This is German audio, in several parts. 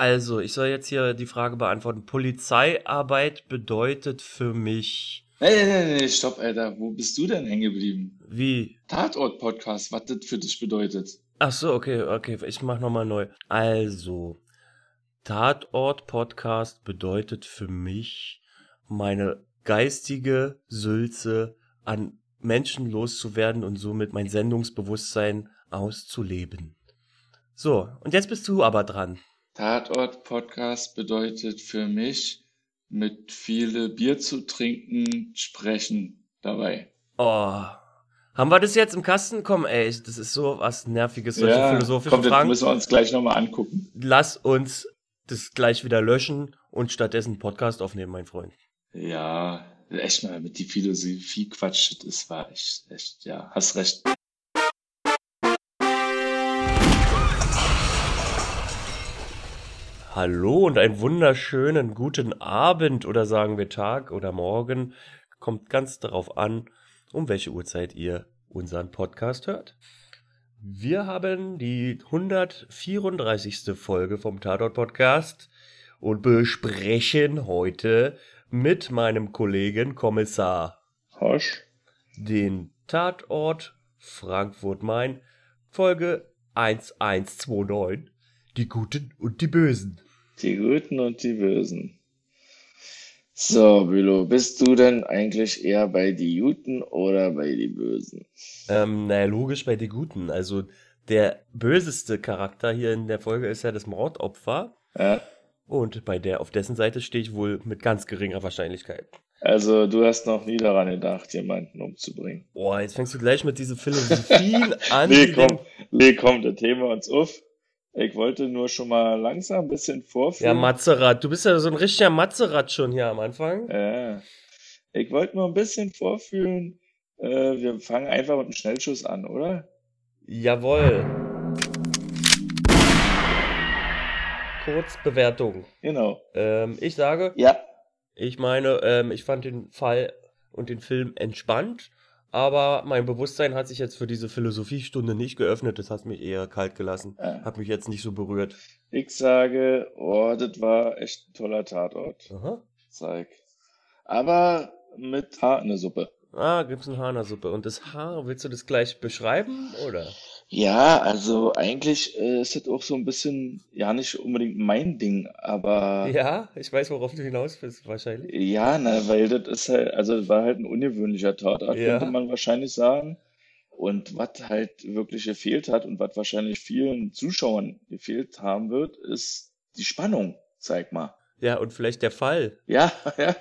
Also, ich soll jetzt hier die Frage beantworten. Polizeiarbeit bedeutet für mich. Nee, nee, nee, stopp, Alter. Wo bist du denn hängen geblieben? Wie? Tatort-Podcast, was das für dich bedeutet. Ach so, okay, okay. Ich mach nochmal neu. Also, Tatort-Podcast bedeutet für mich, meine geistige Sülze an Menschen loszuwerden und somit mein Sendungsbewusstsein auszuleben. So, und jetzt bist du aber dran. Tatort-Podcast bedeutet für mich, mit viele Bier zu trinken, sprechen dabei. Oh. Haben wir das jetzt im Kasten? Komm, ey, das ist so was Nerviges, solche ja, philosophische komm, Fragen. Müssen wir uns gleich nochmal angucken. Lass uns das gleich wieder löschen und stattdessen Podcast aufnehmen, mein Freund. Ja, echt mal mit die Philosophie Quatsch, das war echt, echt, ja, hast recht. Hallo und einen wunderschönen guten Abend oder sagen wir Tag oder Morgen. Kommt ganz darauf an, um welche Uhrzeit ihr unseren Podcast hört. Wir haben die 134. Folge vom Tatort Podcast und besprechen heute mit meinem Kollegen Kommissar Hosch den Tatort Frankfurt Main Folge 1129 die Guten und die Bösen. Die Guten und die Bösen. So, Bülow, bist du denn eigentlich eher bei die Guten oder bei die Bösen? Ähm, naja, logisch bei die Guten. Also der böseste Charakter hier in der Folge ist ja das Mordopfer. Ja. Und bei der, auf dessen Seite stehe ich wohl mit ganz geringer Wahrscheinlichkeit. Also, du hast noch nie daran gedacht, jemanden umzubringen. Boah, jetzt fängst du gleich mit diesen Philosophien an. nee, komm, nee, komm, das Thema uns auf. Ich wollte nur schon mal langsam ein bisschen vorführen. Ja, Mazerat. Du bist ja so ein richtiger Mazerat schon hier am Anfang. Ja. Ich wollte nur ein bisschen vorfühlen. Äh, wir fangen einfach mit einem Schnellschuss an, oder? Jawohl. Kurzbewertung. Genau. Ähm, ich sage. Ja. Ich meine, ähm, ich fand den Fall und den Film entspannt. Aber mein Bewusstsein hat sich jetzt für diese Philosophiestunde nicht geöffnet. Das hat mich eher kalt gelassen. Ja. Hat mich jetzt nicht so berührt. Ich sage, oh, das war echt ein toller Tatort. Aha. Zeig. Aber mit Haar in der Suppe. Ah, gibt's ein Haar in der Suppe. Und das Haar, willst du das gleich beschreiben, oder? Ja, also eigentlich äh, ist das auch so ein bisschen, ja, nicht unbedingt mein Ding, aber. Ja, ich weiß, worauf du hinaus bist, wahrscheinlich. Ja, na, weil das ist halt, also das war halt ein ungewöhnlicher Tatort, Ja. könnte man wahrscheinlich sagen. Und was halt wirklich gefehlt hat und was wahrscheinlich vielen Zuschauern gefehlt haben wird, ist die Spannung, sag mal. Ja, und vielleicht der Fall. Ja, ja.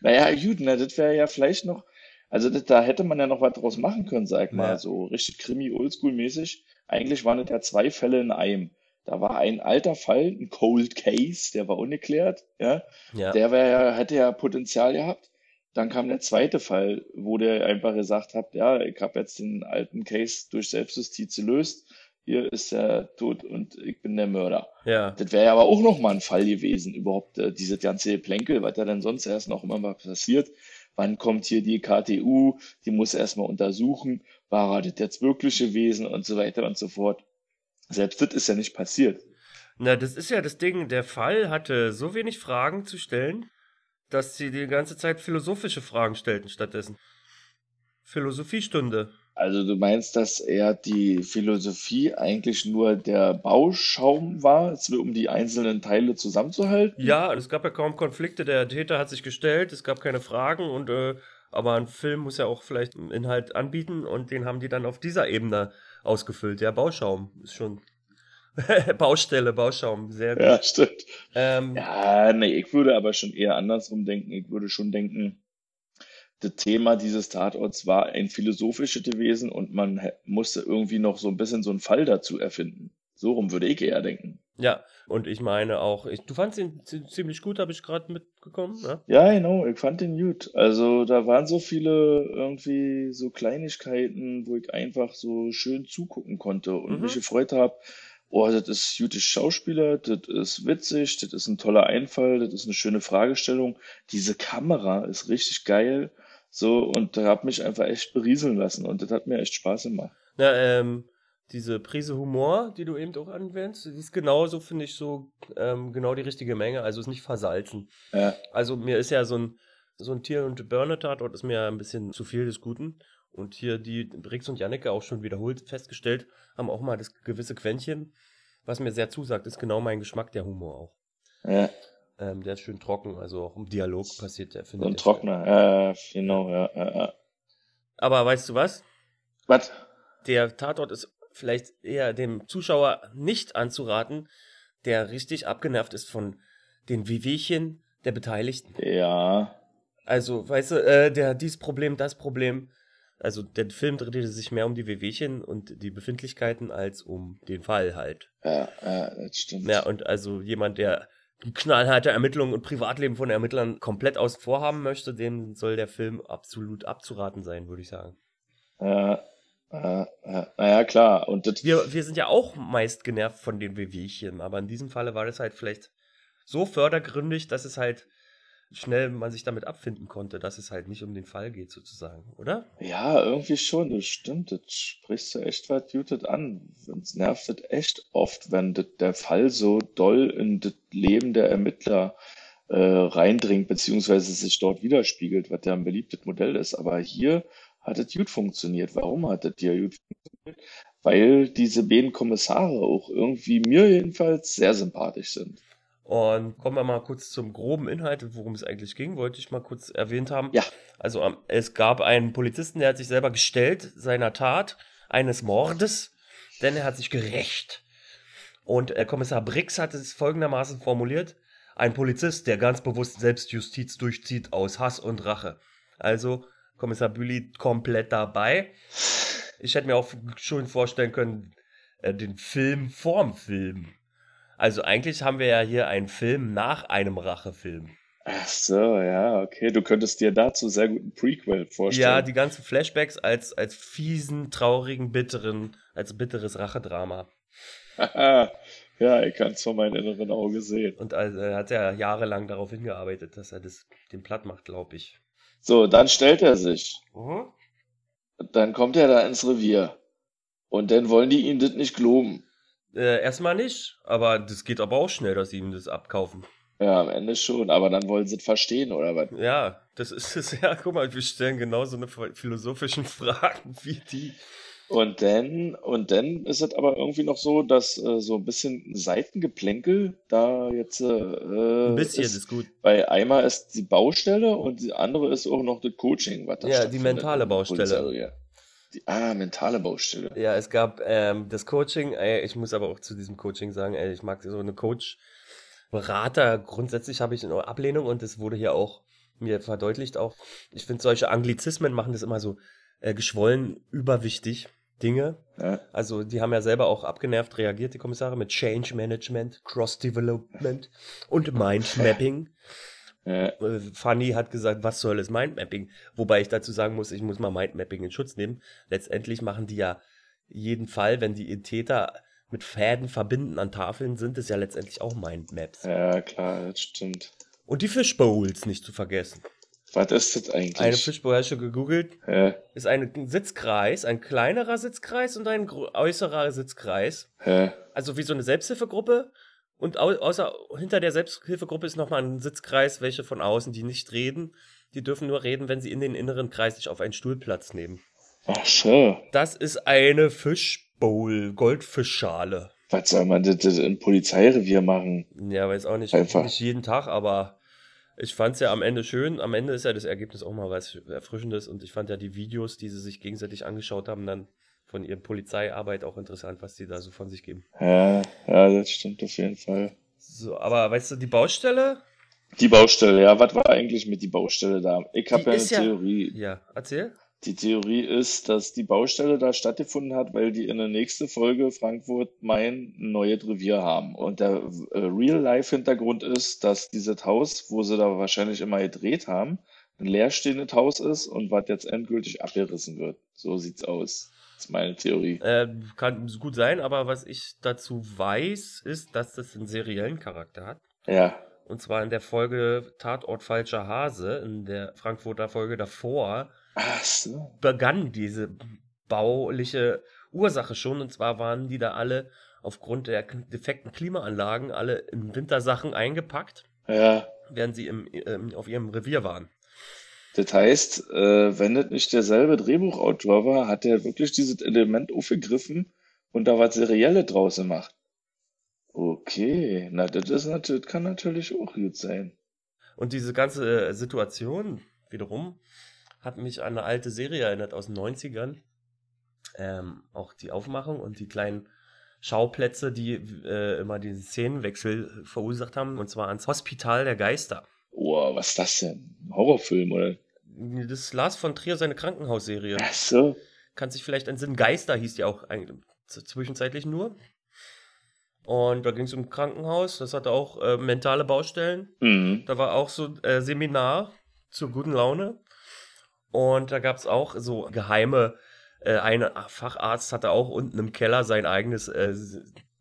Naja, gut, na, das wäre ja vielleicht noch, also das, da hätte man ja noch was draus machen können, sag mal, Ja. so richtig Krimi-Oldschool-mäßig. Eigentlich waren das ja zwei Fälle in einem. Da war ein alter Fall, ein Cold Case, der war ungeklärt, ja. Ja. Der ja, hätte ja Potenzial gehabt. Dann kam der zweite Fall, wo der einfach gesagt hat, ja, ich habe jetzt den alten Case durch Selbstjustiz gelöst. Hier ist er tot und ich bin der Mörder. Ja. Das wäre ja aber auch noch mal ein Fall gewesen, überhaupt äh, diese ganze Plänkel, was da denn sonst erst noch immer mal passiert. Wann kommt hier die KTU? Die muss erstmal untersuchen, war das jetzt wirklich gewesen und so weiter und so fort. Selbst das ist ja nicht passiert. Na, das ist ja das Ding. Der Fall hatte so wenig Fragen zu stellen, dass sie die ganze Zeit philosophische Fragen stellten stattdessen. Philosophiestunde. Also du meinst, dass eher die Philosophie eigentlich nur der Bauschaum war, es um die einzelnen Teile zusammenzuhalten? Ja, es gab ja kaum Konflikte. Der Täter hat sich gestellt, es gab keine Fragen und äh, aber ein Film muss ja auch vielleicht einen Inhalt anbieten und den haben die dann auf dieser Ebene ausgefüllt. Ja, Bauschaum ist schon Baustelle, Bauschaum, sehr gut. Ja, stimmt. Ähm, Ja, nee, ich würde aber schon eher andersrum denken. Ich würde schon denken, das Thema dieses Tatorts war ein philosophisches gewesen und man musste irgendwie noch so ein bisschen so einen Fall dazu erfinden. So rum würde ich eher denken. Ja, und ich meine auch, ich, du fandst ihn zi- ziemlich gut, habe ich gerade mitbekommen, ne? Ja, genau, ich fand den gut. Also da waren so viele irgendwie so Kleinigkeiten, wo ich einfach so schön zugucken konnte und Mhm. mich gefreut habe. Oh, das ist gutes Schauspieler, das ist witzig, das ist ein toller Einfall, das ist eine schöne Fragestellung. Diese Kamera ist richtig geil. So, und da hat mich einfach echt berieseln lassen und das hat mir echt Spaß gemacht. Ja, ähm, diese Prise Humor, die du eben auch anwendest, die ist genauso, finde ich, so ähm, genau die richtige Menge. Also ist nicht versalzen. Ja. Also mir ist ja so ein, so ein Tier- und Burner-Tatort ist mir ein bisschen zu viel des Guten. Und hier die Rix und Janneke auch schon wiederholt festgestellt, haben auch mal das gewisse Quäntchen. Was mir sehr zusagt, ist genau mein Geschmack, der Humor auch. Ja, Ähm, der ist schön trocken, also auch im Dialog passiert der, so finde ein ich. Trockner. Ja, genau, ja, ja, ja. Aber weißt du was? Was? Der Tatort ist vielleicht eher dem Zuschauer nicht anzuraten, der richtig abgenervt ist von den Wehwehchen der Beteiligten. Ja, Also, weißt du, äh, der dies Problem, das Problem. Also, der Film drehte sich mehr um die Wehwehchen und die Befindlichkeiten als um den Fall halt. ja, ja, das stimmt. Ja, und also jemand, der knallharte Ermittlungen und Privatleben von Ermittlern komplett außen vor haben möchte, dem soll der Film absolut abzuraten sein, würde ich sagen. Ja, ja, ja. Naja, klar. Und Wir, wir sind ja auch meist genervt von den Wehwehchen, aber in diesem Falle war das halt vielleicht so fördergründig, dass es halt schnell man sich damit abfinden konnte, dass es halt nicht um den Fall geht, sozusagen, oder? ja, irgendwie schon, das stimmt. Das sprichst du echt was Gutes an. Uns nervt das echt oft, wenn das, der Fall so doll in das Leben der Ermittler äh, reindringt, beziehungsweise sich dort widerspiegelt, was ja ein beliebtes Modell ist. Aber hier hat es gut funktioniert. Warum hat es hier gut funktioniert? Weil diese beiden Kommissare auch irgendwie mir jedenfalls sehr sympathisch sind. Und kommen wir mal kurz zum groben Inhalt, worum es eigentlich ging, wollte ich mal kurz erwähnt haben. Ja. Also ähm, es gab einen Polizisten, der hat sich selber gestellt seiner Tat eines Mordes, denn er hat sich gerecht. Und äh, Kommissar Brix hat es folgendermaßen formuliert: Ein Polizist, der ganz bewusst Selbstjustiz durchzieht aus Hass und Rache. Also Kommissar Büli komplett dabei. Ich hätte mir auch schon vorstellen können, äh, den Film vorm Film. Also eigentlich haben wir ja hier einen Film nach einem Rachefilm. Ach so, ja, okay. Du könntest dir dazu sehr gut ein Prequel vorstellen. Ja, die ganzen Flashbacks als, als fiesen, traurigen, bitteren, als bitteres Rachedrama. ja, ich kann es vor meinem inneren Auge sehen. Und also, er hat ja jahrelang darauf hingearbeitet, dass er das den platt macht, glaube ich. So, dann stellt er sich. Mhm. Dann kommt er da ins Revier. Und dann wollen die ihm das nicht glauben. Äh, erstmal nicht, aber das geht aber auch schnell, dass sie ihm das abkaufen. Ja, am Ende schon. Aber dann wollen sie es verstehen, oder was? Ja, das ist es. Ja, guck mal, wir stellen genau so eine philosophischen Fragen wie die. Und dann, und dann ist es aber irgendwie noch so, dass äh, so ein bisschen Seitengeplänkel da jetzt äh, Ein bisschen ist. ist gut. Bei einmal ist die Baustelle und die andere ist auch noch das Coaching, was da Ja, die mentale Baustelle. Ah, mentale Baustelle. Ja, es gab ähm, das Coaching, ey, ich muss aber auch zu diesem Coaching sagen, ey, ich mag so eine Coach, Berater, grundsätzlich habe ich eine Ablehnung und das wurde hier auch mir verdeutlicht auch. Ich finde, solche Anglizismen machen das immer so äh, geschwollen überwichtig, Dinge. Ja. Also die haben ja selber auch abgenervt reagiert, die Kommissare, mit Change Management, Cross Development und Mindmapping. Ja. Äh, Fanny hat gesagt, was soll es Mindmapping? Wobei ich dazu sagen muss, ich muss mal Mindmapping in Schutz nehmen. Letztendlich machen die ja jeden Fall, wenn die Täter mit Fäden verbinden an Tafeln, sind es ja letztendlich auch Mindmaps. ja, klar, das stimmt. Und die Fishbowls nicht zu vergessen. Was ist das eigentlich? Eine Fishbowl, hast du gegoogelt, Hä? ist ein Sitzkreis, ein kleinerer Sitzkreis und ein äußerer Sitzkreis. Hä? Also wie so eine Selbsthilfegruppe. Und au außer hinter der Selbsthilfegruppe ist nochmal ein Sitzkreis, welche von außen, die nicht reden. Die dürfen nur reden, wenn sie in den inneren Kreis sich auf einen Stuhl Platz nehmen. Ach so. Das ist eine Fishbowl, Goldfischschale. Was soll man das, das im Polizeirevier machen? Ja, weiß auch nicht, Einfach. nicht jeden Tag, aber ich fand es ja am Ende schön. Am Ende ist ja das Ergebnis auch mal was Erfrischendes und ich fand ja die Videos, die sie sich gegenseitig angeschaut haben, dann von ihrer Polizeiarbeit auch interessant, was die da so von sich geben. Ja, ja, das stimmt auf jeden Fall. So, aber weißt du, die Baustelle? Die Baustelle, ja, was war eigentlich mit die Baustelle da? Ich habe ja eine ist ja- Theorie. Ja, erzähl. Die Theorie ist, dass die Baustelle da stattgefunden hat, weil die in der nächsten Folge Frankfurt Main ein neues Revier haben. Und der äh, Real-Life-Hintergrund ist, dass dieses Haus, wo sie da wahrscheinlich immer gedreht haben, ein leerstehendes Haus ist und was jetzt endgültig abgerissen wird. So sieht's aus. Das ist meine Theorie. Äh, kann gut sein, aber was ich dazu weiß, ist, dass das einen seriellen Charakter hat. Ja, Und zwar in der Folge Tatort Falscher Hase, in der Frankfurter Folge davor, so. begann diese bauliche Ursache schon. Und zwar waren die da alle aufgrund der defekten Klimaanlagen alle in Wintersachen eingepackt, Ja, während sie im, ähm, auf ihrem Revier waren. Das heißt, äh, wenn das nicht derselbe Drehbuchautor war, hat er wirklich dieses Element aufgegriffen und da was Serielles draus gemacht. Okay, na, das ist natürlich, kann natürlich auch gut sein. Und diese ganze äh, Situation wiederum hat mich an eine alte Serie erinnert aus den 90ern. Ähm, auch die Aufmachung und die kleinen Schauplätze, die äh, immer diesen Szenenwechsel verursacht haben, und zwar ans Hospital der Geister. Oh, was ist das denn? Ein Horrorfilm, oder? Das ist Lars von Trier, seine Krankenhausserie. Ach so. Kann sich vielleicht entsinnen. Geister hieß die auch eigentlich zwischenzeitlich nur. Und da ging es um ein Krankenhaus, das hatte auch äh, mentale Baustellen. Mhm. Da war auch so äh, Seminar zur guten Laune. Und da gab es auch so geheime, äh, ein Facharzt hatte auch unten im Keller sein eigenes äh,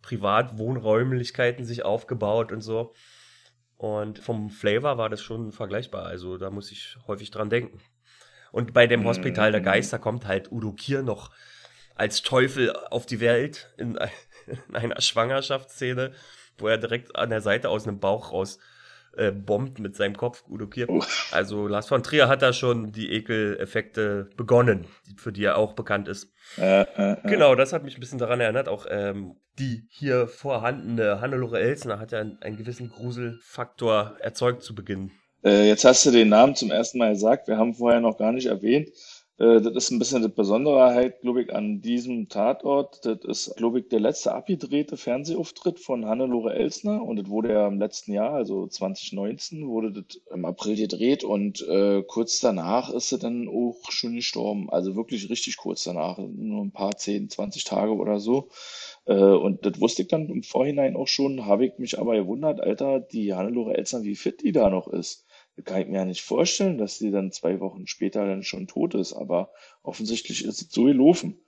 Privatwohnräumlichkeiten sich aufgebaut und so. Und vom Flavor war das schon vergleichbar. Also da muss ich häufig dran denken. Und bei dem Hospital der Mhm. Geister kommt halt Udo Kier noch als Teufel auf die Welt in, ein- in einer Schwangerschaftsszene, wo er direkt an der Seite aus einem Bauch raus äh, bombt mit seinem Kopf, Udo Kier. Oh. Also Lars von Trier hat da schon die Ekeleffekte begonnen, die- für die er auch bekannt ist. Äh, äh, äh. Genau, das hat mich ein bisschen daran erinnert. Auch ähm, die hier vorhandene Hannelore Elsner hat ja einen, einen gewissen Gruselfaktor erzeugt zu Beginn. Äh, jetzt hast du den Namen zum ersten Mal gesagt. Wir haben vorher noch gar nicht erwähnt. Äh, das ist ein bisschen die Besonderheit, glaube ich, an diesem Tatort. Das ist, glaube ich, der letzte abgedrehte Fernsehauftritt von Hannelore Elsner. Und das wurde ja im letzten Jahr, also 2019, wurde das im April gedreht. Und äh, kurz danach ist sie dann auch schon gestorben. Also wirklich richtig kurz danach. Nur ein paar, 10, 20 Tage oder so. Äh, und das wusste ich dann im Vorhinein auch schon, habe ich mich aber gewundert, Alter, die Hannelore Elsner, wie fit die da noch ist. Kann ich mir ja nicht vorstellen, dass sie dann zwei Wochen später dann schon tot ist, aber offensichtlich ist es so gelaufen.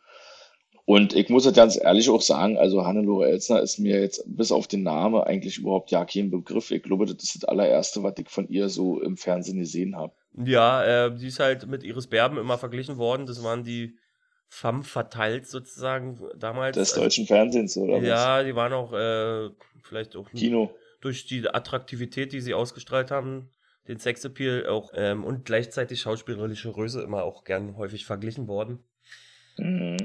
Und ich muss jetzt ganz ehrlich auch sagen, also Hannelore Elsner ist mir jetzt bis auf den Namen eigentlich überhaupt ja kein Begriff. Ich glaube, das ist das allererste, was ich von ihr so im Fernsehen gesehen habe. Ja, äh, die ist halt mit Iris Berben immer verglichen worden. Das waren die femme fatales sozusagen damals. Des Also, deutschen Fernsehens, oder was? ja, die waren auch äh, vielleicht auch Kino. durch die Attraktivität, die sie ausgestrahlt haben, den Sexappeal auch ähm, und gleichzeitig schauspielerische Größe immer auch gern häufig verglichen worden. Mhm.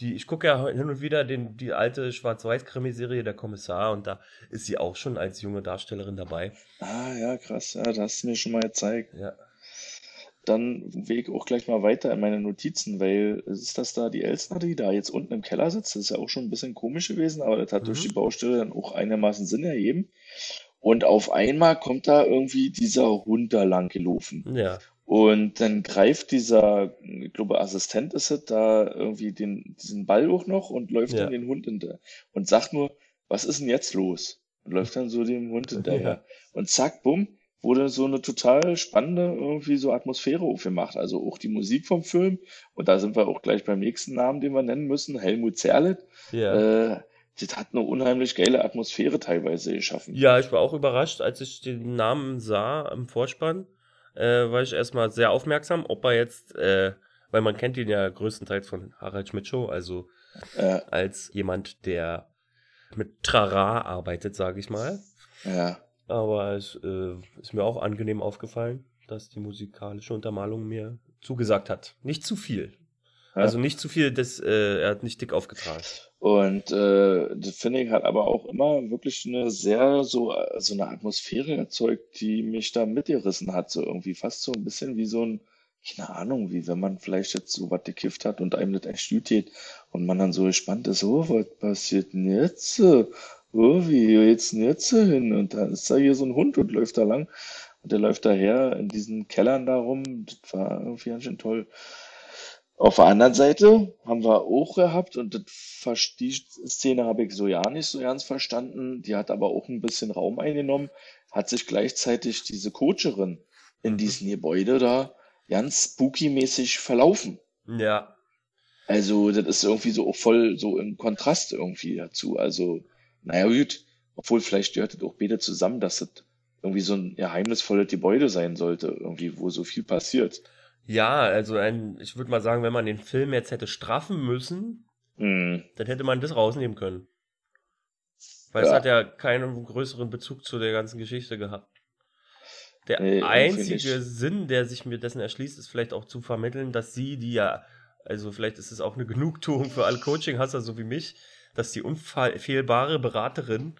Die, ich gucke ja hin und wieder den, die alte Schwarz-Weiß-Krimiserie Der Kommissar und da ist sie auch schon als junge Darstellerin dabei. Ah, ja, krass. Ja, das hast du mir schon mal gezeigt. Ja. Dann will ich auch gleich mal weiter in meine Notizen, weil ist das da die Elsner, die da jetzt unten im Keller sitzt. Das ist ja auch schon ein bisschen komisch gewesen, aber das hat durch Mhm. die Baustelle dann auch einigermaßen Sinn ergeben. Und auf einmal kommt da irgendwie dieser Hund da lang gelaufen. Ja. Und dann greift dieser, ich glaube, Assistent ist es, da irgendwie den, diesen Ball auch noch und läuft Ja. dann den Hund hinter und sagt nur, was ist denn jetzt los? Und läuft dann so dem Hund hinterher. Und zack, bumm, wurde so eine total spannende irgendwie so Atmosphäre aufgemacht. Also auch die Musik vom Film. Und da sind wir auch gleich beim nächsten Namen, den wir nennen müssen, Helmut Zerlett. Ja. Äh, das hat eine unheimlich geile Atmosphäre teilweise geschaffen. Ja, ich war auch überrascht, als ich den Namen sah im Vorspann, äh, war ich erstmal sehr aufmerksam, ob er jetzt, äh, weil man kennt ihn ja größtenteils von Harald Schmidt Show, also Ja, als jemand, der mit Trara arbeitet, sage ich mal. ja. Aber es äh, ist mir auch angenehm aufgefallen, dass die musikalische Untermalung mir zugesagt hat. Nicht zu viel. Also nicht zu viel, das, äh, er hat nicht dick aufgetragen. Und äh, das finde ich hat aber auch immer wirklich eine sehr so, äh, so eine Atmosphäre erzeugt, die mich da mitgerissen hat. So irgendwie fast so ein bisschen wie so ein, keine Ahnung, wie wenn man vielleicht jetzt so was gekifft hat und einem das geht und man dann so gespannt ist, oh, was passiert denn jetzt? Oh, wie geht's denn jetzt hin? Und dann ist da hier so ein Hund und läuft da lang und der läuft daher in diesen Kellern da rum. Das war irgendwie ganz schön toll. Auf der anderen Seite haben wir auch gehabt, und das, die Szene habe ich so ja nicht so ganz verstanden, die hat aber auch ein bisschen Raum eingenommen, hat sich gleichzeitig diese Coacherin in Mhm. diesem Gebäude da ganz spooky-mäßig verlaufen. Ja, Also, das ist irgendwie so auch voll so im Kontrast irgendwie dazu. Also, naja, gut, obwohl vielleicht gehört das auch beide zusammen, dass das irgendwie so ein geheimnisvolles Gebäude sein sollte, irgendwie, wo so viel passiert. Ja, also ein, ich würde mal sagen, wenn man den Film jetzt hätte straffen müssen, Hm. Dann hätte man das rausnehmen können. Weil Ja. es hat ja keinen größeren Bezug zu der ganzen Geschichte gehabt. Der Nee, einzige. Sinn, der sich mir dessen erschließt, ist vielleicht auch zu vermitteln, dass sie, die ja, also vielleicht ist es auch eine Genugtuung für alle Coaching-Hasser, so wie mich, dass die unfehlbare Beraterin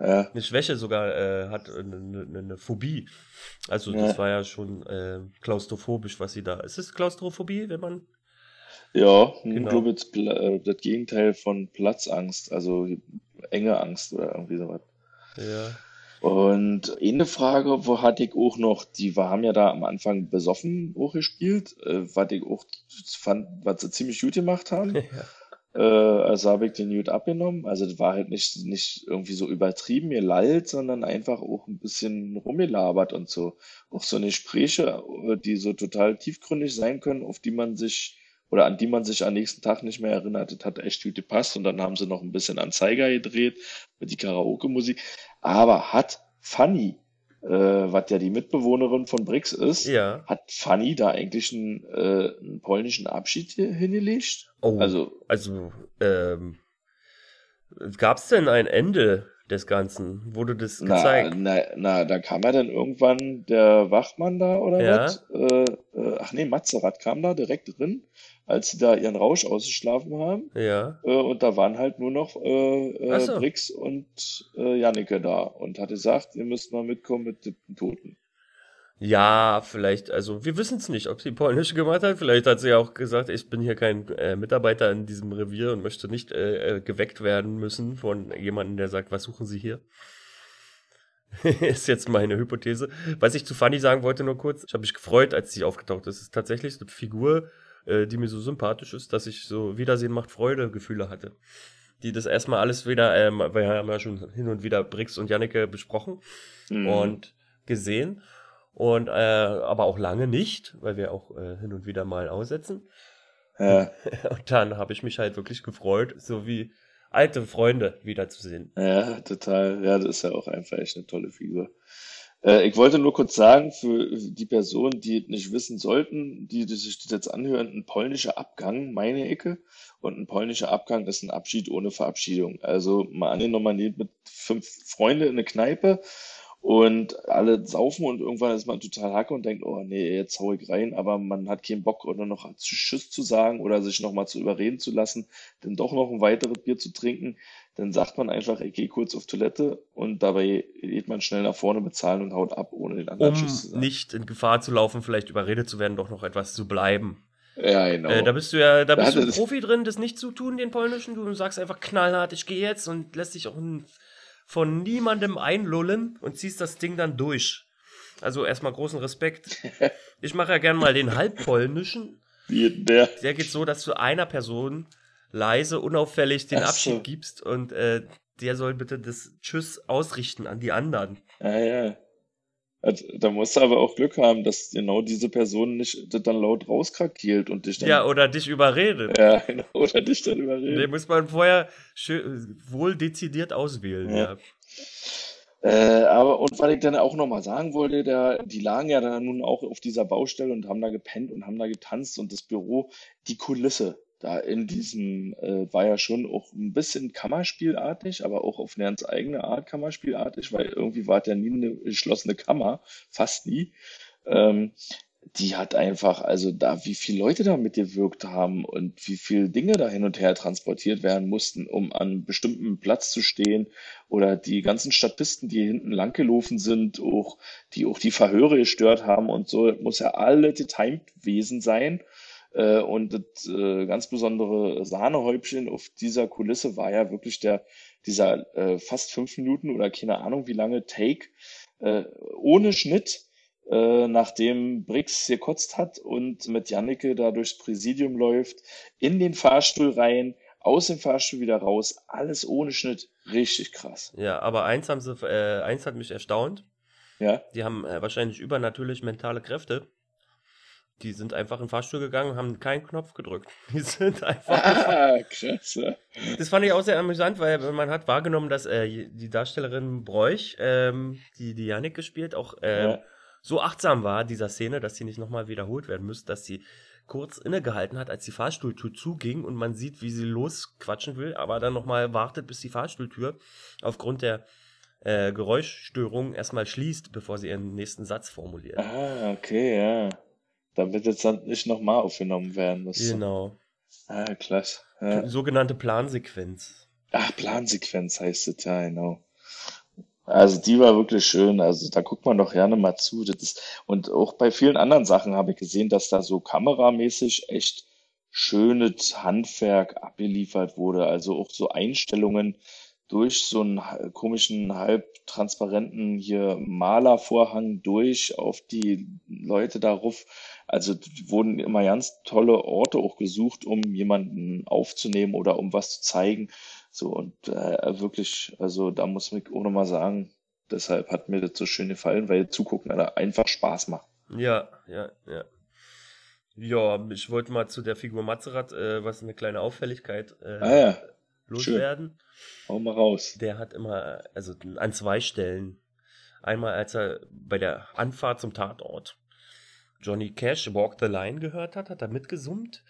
Ja. eine Schwäche sogar äh, hat, eine, eine, eine Phobie. Also das Ja. war ja schon äh, klaustrophobisch, was sie da. Ist es Klaustrophobie, wenn man Ja, Genau. ich glaube, das, äh, das Gegenteil von Platzangst, also enge Angst oder irgendwie sowas. ja. Und eine Frage, wo hatte ich auch noch, die wir haben ja da am Anfang besoffen auch gespielt, äh, was ich auch fand, was sie ziemlich gut gemacht haben. ja. Äh, also habe ich den gut abgenommen. Also das war halt nicht, nicht irgendwie so übertrieben gelallt, sondern einfach auch ein bisschen rumgelabert und so. Auch so eine Gespräche, äh, die so total tiefgründig sein können, auf die man sich oder an die man sich am nächsten Tag nicht mehr erinnert. Das hat echt gut gepasst. Und dann haben sie noch ein bisschen an Zeiger gedreht mit die Karaoke-Musik. Aber hat Fanny, äh, was ja die Mitbewohnerin von Brix ist, ja. hat Fanny da eigentlich einen, äh, einen polnischen Abschied hingelegt? Oh, Also also, ähm, gab es denn ein Ende des Ganzen? Wurde das Na, gezeigt? na, na, da kam ja dann irgendwann der Wachmann da oder Ja. was? Äh, äh, ach nee, Mazerat kam da direkt drin, als sie da ihren Rausch ausgeschlafen haben. Ja. Äh, und da waren halt nur noch äh, äh, so. Brix und äh, Jannike da und hat gesagt, ihr müsst mal mitkommen mit den Toten. Ja, vielleicht, also wir wissen es nicht, ob sie Polnisch gemacht hat. Vielleicht hat sie ja auch gesagt, ich bin hier kein äh, Mitarbeiter in diesem Revier und möchte nicht äh, äh, geweckt werden müssen von jemandem, der sagt, was suchen Sie hier? ist jetzt meine Hypothese. Was ich zu Fanny sagen wollte, nur kurz, ich habe mich gefreut, als sie aufgetaucht ist. Es ist tatsächlich eine Figur, äh, die mir so sympathisch ist, dass ich so Wiedersehen macht Freude Gefühle hatte. Die das erstmal alles wieder, ähm, wir haben ja schon hin und wieder Brix und Janneke besprochen Mhm. und gesehen. Und äh, aber auch lange nicht, weil wir auch äh, hin und wieder mal aussetzen. ja, Und dann habe ich mich halt wirklich gefreut, so wie alte Freunde wiederzusehen. ja, total. Ja, das ist ja auch einfach echt eine tolle Figur. Äh, ich wollte nur kurz sagen, für die Personen, die es nicht wissen sollten, die, die sich das jetzt anhören, ein polnischer Abgang, meine Ecke, und ein polnischer Abgang ist ein Abschied ohne Verabschiedung. Also mal angenommen, man geht mit fünf Freunden in eine Kneipe und alle saufen und irgendwann ist man total hacke und denkt, oh nee, jetzt hau ich rein, aber man hat keinen Bock oder noch Tschüss zu sagen oder sich nochmal zu überreden zu lassen, dann doch noch ein weiteres Bier zu trinken, dann sagt man einfach, ich gehe kurz auf Toilette und dabei geht man schnell nach vorne bezahlen und haut ab, ohne den anderen Um Tschüss zu sagen. nicht in Gefahr zu laufen, vielleicht überredet zu werden, doch noch etwas zu bleiben. Ja, genau. Äh, da bist du ja, da Da bist hat du Profi drin, das nicht zu tun, den polnischen. Du sagst einfach knallhart, ich gehe jetzt und lässt dich auch n- von niemandem einlullen und ziehst das Ding dann durch. Also erstmal großen Respekt. Ich mache ja gern mal den halbpolnischen. Der, Der geht so, dass du einer Person leise, unauffällig den so. Abschied gibst und äh, der soll bitte das Tschüss ausrichten an die anderen. ja, ja. Also, Da musst du aber auch Glück haben, dass genau diese Person nicht das dann laut rauskrakeelt und dich dann, Ja, oder dich überredet. ja, genau, oder dich dann Den überredet. muss man vorher schön, wohl dezidiert auswählen. Ja. Ja. Äh, aber und was ich dann auch nochmal sagen wollte, der, die lagen ja dann nun auch auf dieser Baustelle und haben da gepennt und haben da getanzt und das Büro, die Kulisse da in diesem äh, war ja schon auch ein bisschen Kammerspielartig, aber auch auf eine ganz eigene Art Kammerspielartig, weil irgendwie war ja nie eine geschlossene Kammer, fast nie. Ähm, die hat einfach, also da, wie viele Leute da mitgewirkt haben und wie viele Dinge da hin und her transportiert werden mussten, um an einem bestimmten Platz zu stehen oder die ganzen Statisten, die hinten langgelaufen sind, auch, die auch die Verhöre gestört haben und so, muss ja alle getimed gewesen sein. Äh, und das äh, ganz besondere Sahnehäubchen auf dieser Kulisse war ja wirklich der, dieser äh, fast fünf Minuten oder keine Ahnung wie lange Take äh, ohne Schnitt, äh, nachdem Brix gekotzt hat und mit Jannike da durchs Präsidium läuft, in den Fahrstuhl rein, aus dem Fahrstuhl wieder raus, alles ohne Schnitt, richtig krass. Ja, aber eins haben sie, äh, eins hat mich erstaunt. Ja, Die haben äh, wahrscheinlich übernatürlich mentale Kräfte. Die sind einfach in den Fahrstuhl gegangen, haben keinen Knopf gedrückt. Die sind einfach. ah, krass. Das fand ich auch sehr amüsant, weil man hat wahrgenommen, dass äh, die Darstellerin Bräuch, ähm, die die Janik gespielt, auch ähm, Ja. so achtsam war dieser Szene, dass sie nicht nochmal wiederholt werden müsste, dass sie kurz innegehalten hat, als die Fahrstuhltür zuging und man sieht, wie sie losquatschen will, aber dann nochmal wartet, bis die Fahrstuhltür aufgrund der äh, Geräuschstörung erstmal schließt, bevor sie ihren nächsten Satz formuliert. Ah, okay, ja. Damit jetzt dann nicht nochmal aufgenommen werden muss. Genau. Ah, klasse. Ja. Sogenannte Plansequenz. Ach, Plansequenz heißt es, ja, genau. Also die war wirklich schön. Also da guckt man doch gerne mal zu. Das ist, und auch bei vielen anderen Sachen habe ich gesehen, dass da so kameramäßig echt schönes Handwerk abgeliefert wurde. Also auch so Einstellungen durch so einen komischen, halbtransparenten hier Malervorhang durch auf die Leute darauf. Also wurden immer ganz tolle Orte auch gesucht, um jemanden aufzunehmen oder um was zu zeigen. So und äh, wirklich, also da muss ich auch nochmal sagen, deshalb hat mir das so schön gefallen, weil zugucken einfach Spaß macht. Ja, ja, ja. Ja, ich wollte mal zu der Figur Mazerat, äh, was eine kleine Auffälligkeit äh, ah, ja. loswerden. Hau mal raus. Der hat immer, also an zwei Stellen. Einmal, als er bei der Anfahrt zum Tatort Johnny Cash Walk the Line gehört hat, hat er mitgesummt.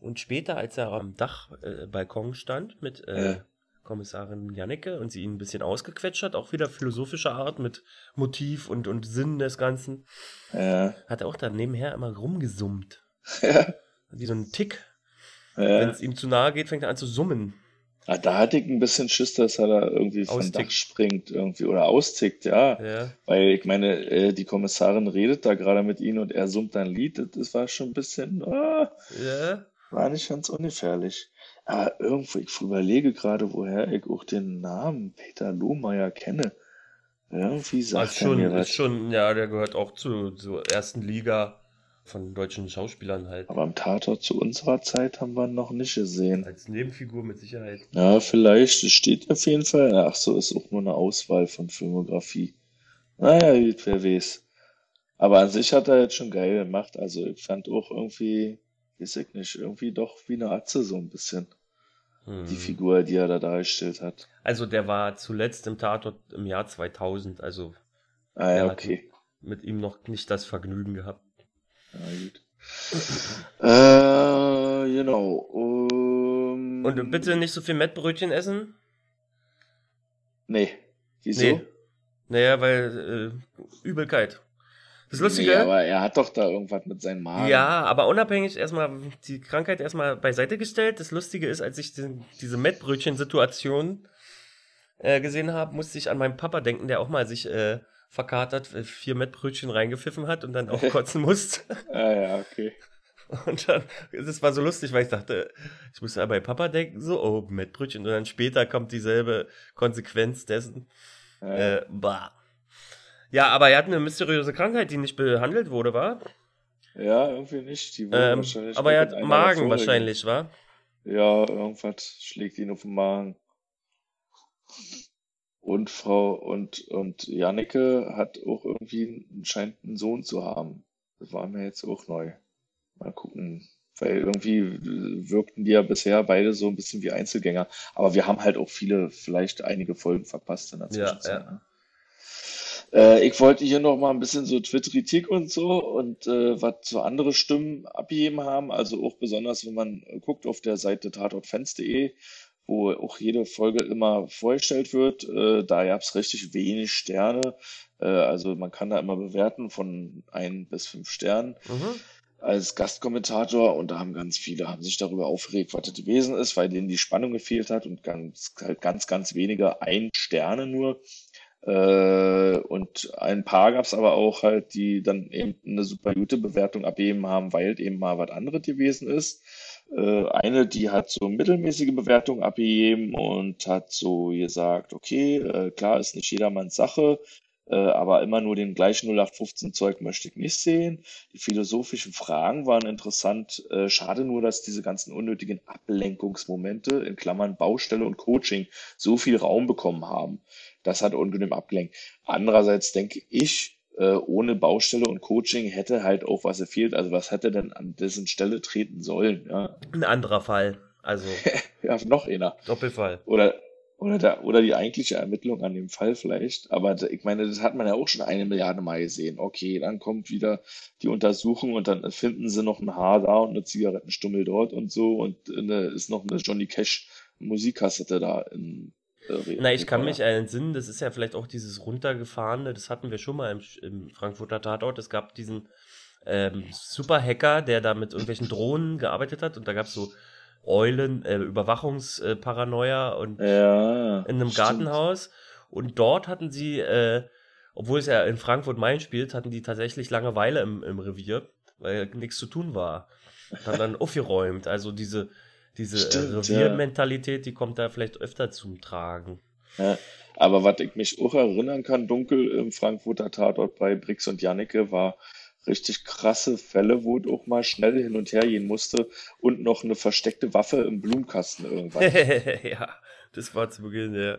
Und später, als er am Dachbalkon äh, stand mit äh, ja. Kommissarin Janneke und sie ihn ein bisschen ausgequetscht hat, auch wieder philosophischer Art mit Motiv und, und Sinn des Ganzen, ja. hat er auch da nebenher immer rumgesummt. Ja. Wie so ein Tick. Wenn es ihm zu nahe geht, fängt er an zu summen. Ah, da hatte ich ein bisschen Schiss, dass er da irgendwie vom Austickt. Dach springt irgendwie oder austickt, ja. Ja. Weil ich meine, äh, die Kommissarin redet da gerade mit ihm und er summt ein Lied. Das- Das war schon ein bisschen, ah, Ja. war nicht ganz ungefährlich. Aber irgendwo, ich überlege gerade, woher ich auch den Namen Peter Lohmeier kenne. Irgendwie sagt Ist er schon, ist was. schon, ja, der gehört auch zu, zur ersten Liga von deutschen Schauspielern halt. Aber am Tatort zu unserer Zeit haben wir ihn noch nicht gesehen. Als Nebenfigur mit Sicherheit. Ja, vielleicht. Es steht auf jeden Fall. Ach so, ist auch nur eine Auswahl von Filmografie. Naja, gut, wer weiß. Aber an sich hat er jetzt schon geil gemacht. Also ich fand auch irgendwie, weiß ich nicht, irgendwie doch wie eine Atze so ein bisschen. Hm. Die Figur, die er da dargestellt hat. Also der war zuletzt im Tatort im Jahr 2000, also Ah Ja, okay. mit ihm noch nicht das Vergnügen gehabt. Ja, gut. Äh, genau. Um, Und bitte nicht so viel Mettbrötchen essen? Nee. Wieso? Nee. Naja, weil äh, Übelkeit. Das Lustige, Nee, aber er hat doch da irgendwas mit seinem Magen. ja, aber unabhängig erstmal die Krankheit erstmal beiseite gestellt. Das Lustige ist, als ich den, diese Mettbrötchen-Situation äh, gesehen habe, musste ich an meinen Papa denken, der auch mal sich äh, verkatert, äh, vier Mettbrötchen reingepfiffen hat und dann auch kotzen musste. Ah ja, okay. Und dann, das war so lustig, weil ich dachte, ich musste ja bei Papa denken, so, oh, Mettbrötchen. Und dann später kommt dieselbe Konsequenz dessen. Ja, Äh, bah. Ja, aber er hat eine mysteriöse Krankheit, die nicht behandelt wurde, war? ja, irgendwie nicht. Die wurde Ähm, wahrscheinlich aber er hat Magen wahrscheinlich, war? Ja, irgendwas schlägt ihn auf den Magen. Und Frau und, und Janneke hat auch irgendwie scheint einen Sohn zu haben. Das war mir jetzt auch neu. Mal gucken. Weil irgendwie wirkten die ja bisher beide so ein bisschen wie Einzelgänger. Aber wir haben halt auch viele, vielleicht einige Folgen verpasst in der Ja, Zwischenzeit. ja. ne? Äh, ich wollte hier noch mal ein bisschen so Twitteritik und so und äh, was so andere Stimmen abgegeben haben. Also auch besonders, wenn man guckt auf der Seite tatortfans.de, wo auch jede Folge immer vorgestellt wird. Äh, da gab es richtig wenig Sterne. Äh, also man kann da immer bewerten von ein bis fünf Sternen Mhm. als Gastkommentator und da haben ganz viele haben sich darüber aufgeregt, was das gewesen ist, weil denen die Spannung gefehlt hat und ganz, halt ganz, ganz wenige ein Sterne nur. Äh, und ein paar gab es aber auch halt, die dann eben eine super gute Bewertung abgeben haben, weil eben mal was anderes gewesen ist. Äh, eine, die hat so mittelmäßige Bewertung abgegeben und hat so gesagt, okay, äh, klar ist nicht jedermanns Sache, äh, aber immer nur den gleichen 0815 Zeug möchte ich nicht sehen. Die philosophischen Fragen waren interessant. Schade nur, dass diese ganzen unnötigen Ablenkungsmomente in Klammern Baustelle und Coaching so viel Raum bekommen haben. Das hat ungenügend abgelenkt. Andererseits denke ich, äh, ohne Baustelle und Coaching hätte halt auch was gefehlt. Also was hätte denn an dessen Stelle treten sollen? Ja, Ein anderer Fall. Also ja noch einer. Doppelfall. Oder, Oder, der, oder die eigentliche Ermittlung an dem Fall vielleicht. Aber da- ich meine, das hat man ja auch schon eine Milliarde Mal gesehen. Okay, dann kommt wieder die Untersuchung und dann finden sie noch ein Haar da und eine Zigarettenstummel dort und so und eine, ist noch eine Johnny Cash Musikkassette da in äh, Na, ich kann mich entsinnen, das ist ja vielleicht auch dieses runtergefahrene, das hatten wir schon mal im, im Frankfurter Tatort. Es gab diesen ähm, Super-Hacker, der da mit irgendwelchen Drohnen gearbeitet hat und da gab es so Eulen, äh, Überwachungsparanoia und Ja, in einem stimmt. Gartenhaus. Und dort hatten sie, äh, obwohl es ja in Frankfurt-Main spielt, hatten die tatsächlich Langeweile im, im Revier, weil nichts zu tun war. Und haben dann aufgeräumt. Also diese, diese äh, Stimmt. Reviermentalität, die kommt da vielleicht öfter zum Tragen. Ja, aber was ich mich auch erinnern kann, dunkel im Frankfurter Tatort bei Brix und Janneke war richtig krasse Fälle, wo es auch mal schnell hin und her gehen musste und noch eine versteckte Waffe im Blumenkasten irgendwann. ja, das war zu Beginn, ja.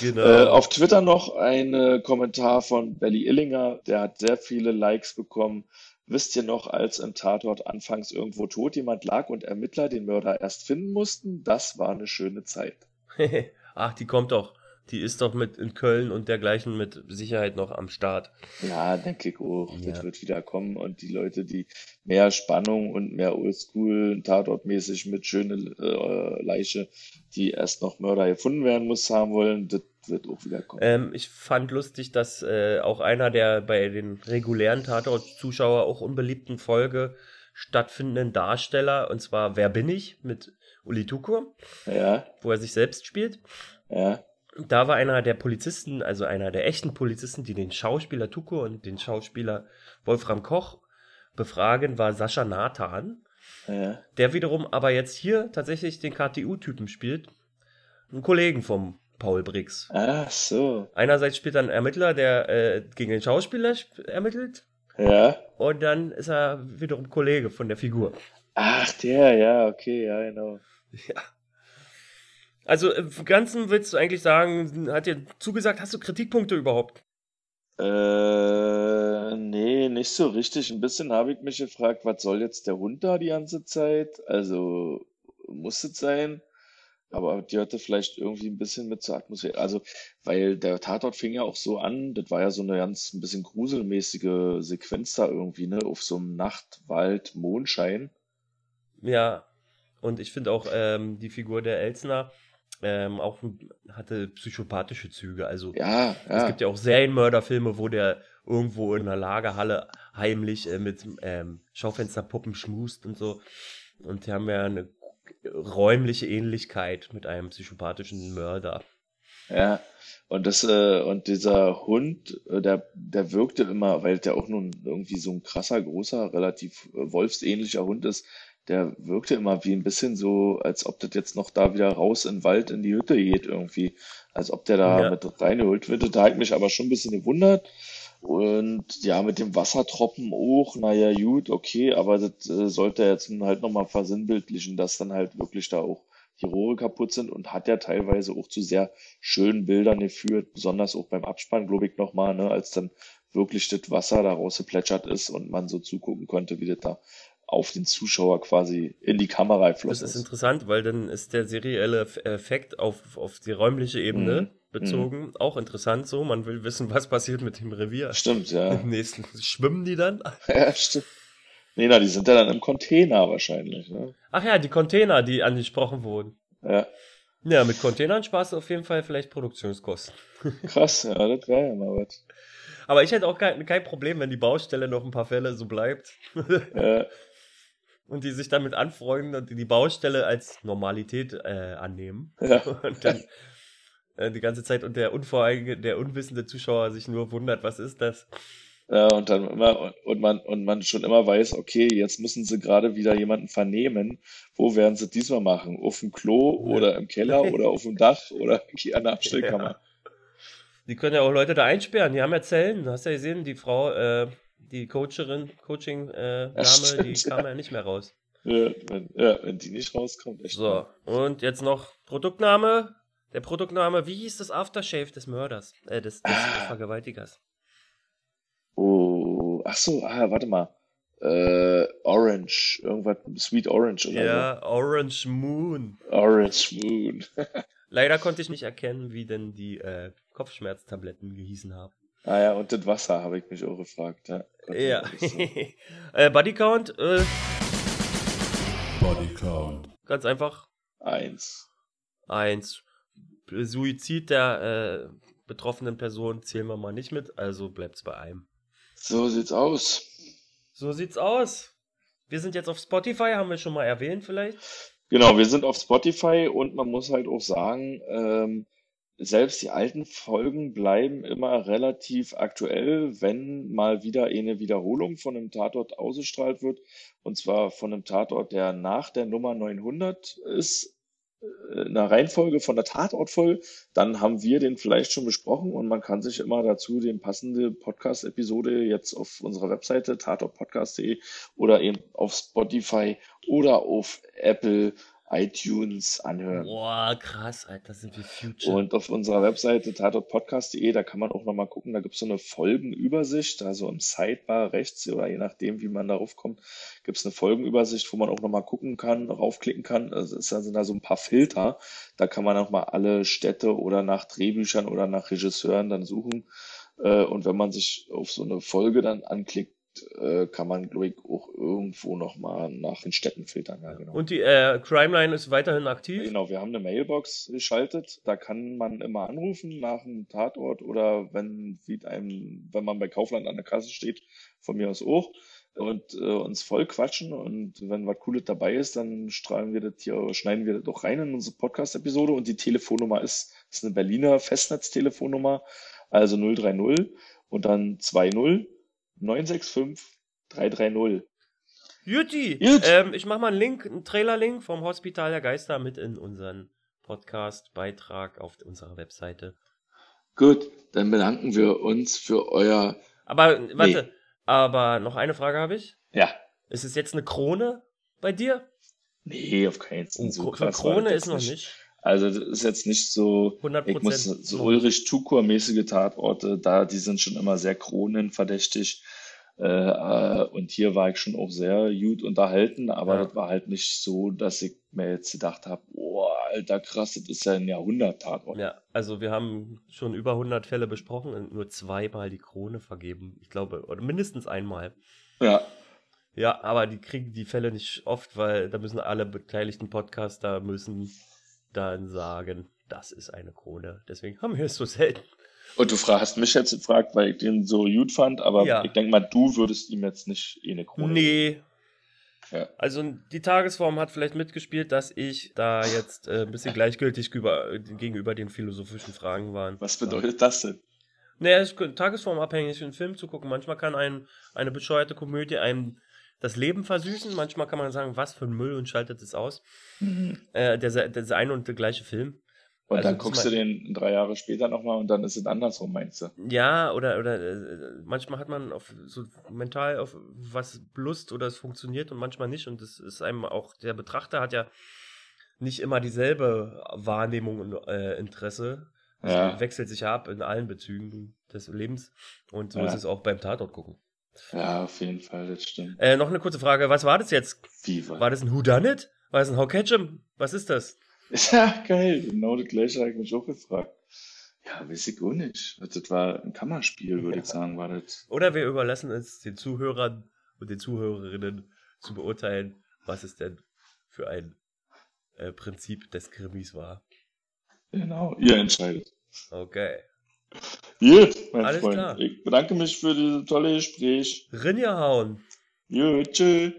Genau. Äh, auf Twitter noch ein äh, Kommentar von Belly Illinger, der hat sehr viele Likes bekommen. Wisst ihr noch, als im Tatort anfangs irgendwo tot jemand lag und Ermittler den Mörder erst finden mussten? Das war eine schöne Zeit. Ach, die kommt doch. Die ist doch mit in Köln und dergleichen mit Sicherheit noch am Start. Ja, denke ich auch. Ja. Das wird wieder kommen und die Leute, die mehr Spannung und mehr Oldschool, Tatortmäßig mit schöne äh, Leiche, die erst noch Mörder gefunden werden muss, haben wollen, das wird auch wieder kommen. Ähm, ich fand lustig, dass äh, auch einer der bei den regulären Tatort-Zuschauer auch unbeliebten Folge stattfindenden Darsteller, und zwar Wer bin ich? mit Uli Tukur, Ja, wo er sich selbst spielt. ja, Da war einer der Polizisten, also einer der echten Polizisten, die den Schauspieler Tukur und den Schauspieler Wolfram Koch befragen, war Sascha Nathan, ja. der wiederum aber jetzt hier tatsächlich den KTU-Typen spielt. Einen Kollegen vom Paul Brix. Ach so. Einerseits spielt er einen Ermittler, der äh, gegen den Schauspieler sp- ermittelt, Ja. und dann ist er wiederum Kollege von der Figur. Ach, der, ja, okay, ja, genau. Ja. Also im Ganzen willst du eigentlich sagen, hat dir zugesagt, hast du Kritikpunkte überhaupt? Äh, nee, nicht so richtig. Ein bisschen habe ich mich gefragt, was soll jetzt der Hund da die ganze Zeit? Also, muss es sein? Aber die hörte vielleicht irgendwie ein bisschen mit zur Atmosphäre. Also, weil der Tatort fing ja auch so an, das war ja so eine ganz ein bisschen gruselmäßige Sequenz da irgendwie, ne? Auf so einem Nachtwald, Mondschein. Ja, und ich finde auch ähm, die Figur der Elsner ähm, auch hatte psychopathische Züge. Also Ja, es ja. gibt ja auch Serienmörderfilme, wo der irgendwo in einer Lagerhalle heimlich äh, mit ähm, Schaufensterpuppen schmust und so. Und die haben ja eine räumliche Ähnlichkeit mit einem psychopathischen Mörder. Ja, und das, äh, und dieser Hund, äh, der, der wirkte immer, weil der auch nun irgendwie so ein krasser, großer, relativ äh, wolfsähnlicher Hund ist, der wirkte immer wie ein bisschen so, als ob das jetzt noch da wieder raus in den Wald in die Hütte geht irgendwie. Als ob der da Ja. mit reingeholt wird. Da hat mich aber schon ein bisschen gewundert. Und ja, mit dem Wassertropfen auch, naja, gut, okay, aber das äh, sollte er jetzt nun halt nochmal versinnbildlichen, dass dann halt wirklich da auch die Rohre kaputt sind und hat ja teilweise auch zu sehr schönen Bildern geführt, besonders auch beim Abspann, glaube ich, nochmal, ne, als dann wirklich das Wasser da rausgeplätschert ist und man so zugucken konnte, wie das da auf den Zuschauer quasi in die Kamera Das geflossen ist ist. interessant, weil dann ist der serielle Eff- Effekt auf, auf die räumliche Ebene Mhm. bezogen auch interessant so. Man will wissen, was passiert mit dem Revier. Stimmt, ja. Im nächsten schwimmen die dann? Ja, stimmt. Nee, na, die sind ja dann im Container wahrscheinlich, ne? Ach ja, die Container, die angesprochen wurden. Ja, Ja, mit Containern sparst du auf jeden Fall vielleicht Produktionskosten. krass, ja, das wäre ja mal was. Aber ich hätte auch kein, kein Problem, wenn die Baustelle noch ein paar Fälle so bleibt Ja, und die sich damit anfreunden und die Baustelle als Normalität äh, annehmen. ja, Und dann äh, die ganze Zeit und der der unwissende Zuschauer sich nur wundert, was ist das? ja, und dann immer, und man, und man schon immer weiß, okay, jetzt müssen sie gerade wieder jemanden vernehmen. Wo werden sie diesmal machen? Auf dem Klo oder im Keller oder auf dem Dach oder an der Abstellkammer? Die können ja auch Leute da einsperren, die haben ja Zellen. Du hast ja gesehen, die Frau, äh, die Coacherin, Coaching-Dame, Ja, die stimmt, kam ja nicht mehr raus. Ja, wenn, ja, wenn die nicht rauskommt, echt. So, und jetzt noch Produktname. Der Produktname, wie hieß das Aftershave des Mörders? Äh, des, des Ah. Vergewaltigers. Oh, ach so, ah, warte mal. Äh, Orange, irgendwas, Sweet Orange oder Ja, Orange Moon. so. Orange Moon. Leider konnte ich nicht erkennen, wie denn die äh, Kopfschmerztabletten gehießen haben. Ah ja, und das Wasser habe ich mich auch gefragt. Ja. Ja. äh, Bodycount? Äh, Bodycount. ganz einfach Eins. eins. Suizid der äh, betroffenen Person zählen wir mal nicht mit, also bleibt's bei einem. So sieht's aus. So sieht's aus. Wir sind jetzt auf Spotify, haben wir schon mal erwähnt vielleicht. Genau, wir sind auf Spotify und man muss halt auch sagen, ähm, selbst die alten Folgen bleiben immer relativ aktuell, wenn mal wieder eine Wiederholung von einem Tatort ausgestrahlt wird. Und zwar von einem Tatort, der nach der Nummer 900 ist, äh, in der Reihenfolge von der Tatortfolge. Dann haben wir den vielleicht schon besprochen und man kann sich immer dazu den passende Podcast-Episode jetzt auf unserer Webseite tatortpodcast.de oder eben auf Spotify oder auf Apple iTunes anhören. Boah, krass, Alter, sind wir Future. Und auf unserer Webseite tatortpodcast.de, da kann man auch nochmal gucken, da gibt es so eine Folgenübersicht, also im Sidebar rechts oder je nachdem, wie man darauf kommt, gibt es eine Folgenübersicht, wo man auch nochmal gucken kann, raufklicken kann. Also es sind da so ein paar Filter, da kann man nochmal alle Städte oder nach Drehbüchern oder nach Regisseuren dann suchen. Äh, Und wenn man sich auf so eine Folge dann anklickt, äh, kann man, glaube ich, auch irgendwo nochmal nach den Städten filtern. Ja, genau. Und die äh, Crime Line ist weiterhin aktiv. Genau, wir haben eine Mailbox geschaltet. Da kann man immer anrufen nach einem Tatort oder wenn, wie einem, wenn man bei Kaufland an der Kasse steht, von mir aus auch, und äh, uns voll quatschen. Und wenn was Cooles dabei ist, dann strahlen wir das hier, schneiden wir das doch rein in unsere Podcast-Episode. Und die Telefonnummer ist, ist eine Berliner Festnetztelefonnummer, also 030 und dann 20 965 330. Juti, ähm, ich mach mal einen Link, einen Trailer-Link vom Hospital der Geister mit in unseren Podcast-Beitrag auf unserer Webseite. Gut, dann bedanken wir uns für euer, Aber, warte, aber noch eine Frage habe ich. ja, Ist es jetzt eine Krone bei dir? nee, auf keinen Fall. Oh, So Krone ist noch nicht. Also das ist jetzt nicht so, 100 ich muss so Ulrich Tukur-mäßige Tatorte, da die sind schon immer sehr kronenverdächtig. Äh, äh, und hier war ich schon auch sehr gut unterhalten, aber Ja. das war halt nicht so, dass ich mir jetzt gedacht habe, boah, alter krass, das ist ja ein Jahrhundert-Tatort. Ja, also wir haben schon über 100 Fälle besprochen und nur zweimal die Krone vergeben. Ich glaube, oder mindestens einmal. Ja, Ja, aber die kriegen die Fälle nicht oft, weil da müssen alle beteiligten Podcaster müssen dann sagen, das ist eine Krone. Deswegen haben wir es so selten. und du hast mich jetzt gefragt, weil ich den so gut fand, aber Ja. ich denke mal, du würdest ihm jetzt nicht eh eine Krone Nee. Ja. Also die Tagesform hat vielleicht mitgespielt, dass ich da jetzt äh, ein bisschen gleichgültig über, gegenüber den philosophischen Fragen war. Was bedeutet das denn? Naja, es ist tagesformabhängig, einen Film zu gucken. Manchmal kann ein, eine bescheuerte Komödie einem das Leben versüßen. Manchmal kann man sagen, was für ein Müll und schaltet es aus. Äh, der, der eine und der gleiche Film. Und Also dann das guckst du den drei Jahre später nochmal und dann ist es andersrum, meinst du? Ja, oder, oder äh, manchmal hat man auf so mental auf was Lust oder es funktioniert und manchmal nicht. Und das ist einem auch, der Betrachter hat ja nicht immer dieselbe Wahrnehmung und äh, Interesse. Es Ja. wechselt sich ab in allen Bezügen des Lebens. Und so Ja. ist es auch beim Tatort gucken. Ja, auf jeden Fall, das stimmt. Äh, noch eine kurze Frage. Was war das jetzt? Wie war War das ein Whodunit? War das ein How Catch 'em? Was ist das? Ja, geil. Genau das gleiche habe ich mich auch gefragt. Ja, weiß ich auch nicht. Also, Das war ein Kammerspiel, würde ich sagen, war das. Oder wir überlassen es den Zuhörern und den Zuhörerinnen zu beurteilen, was es denn für ein äh, Prinzip des Krimis war. Genau, ihr entscheidet. Okay. Gut, mein Alles Freund. klar. Ich bedanke mich für dieses tolle Gespräch. Rinja hauen. Gut, tschüss.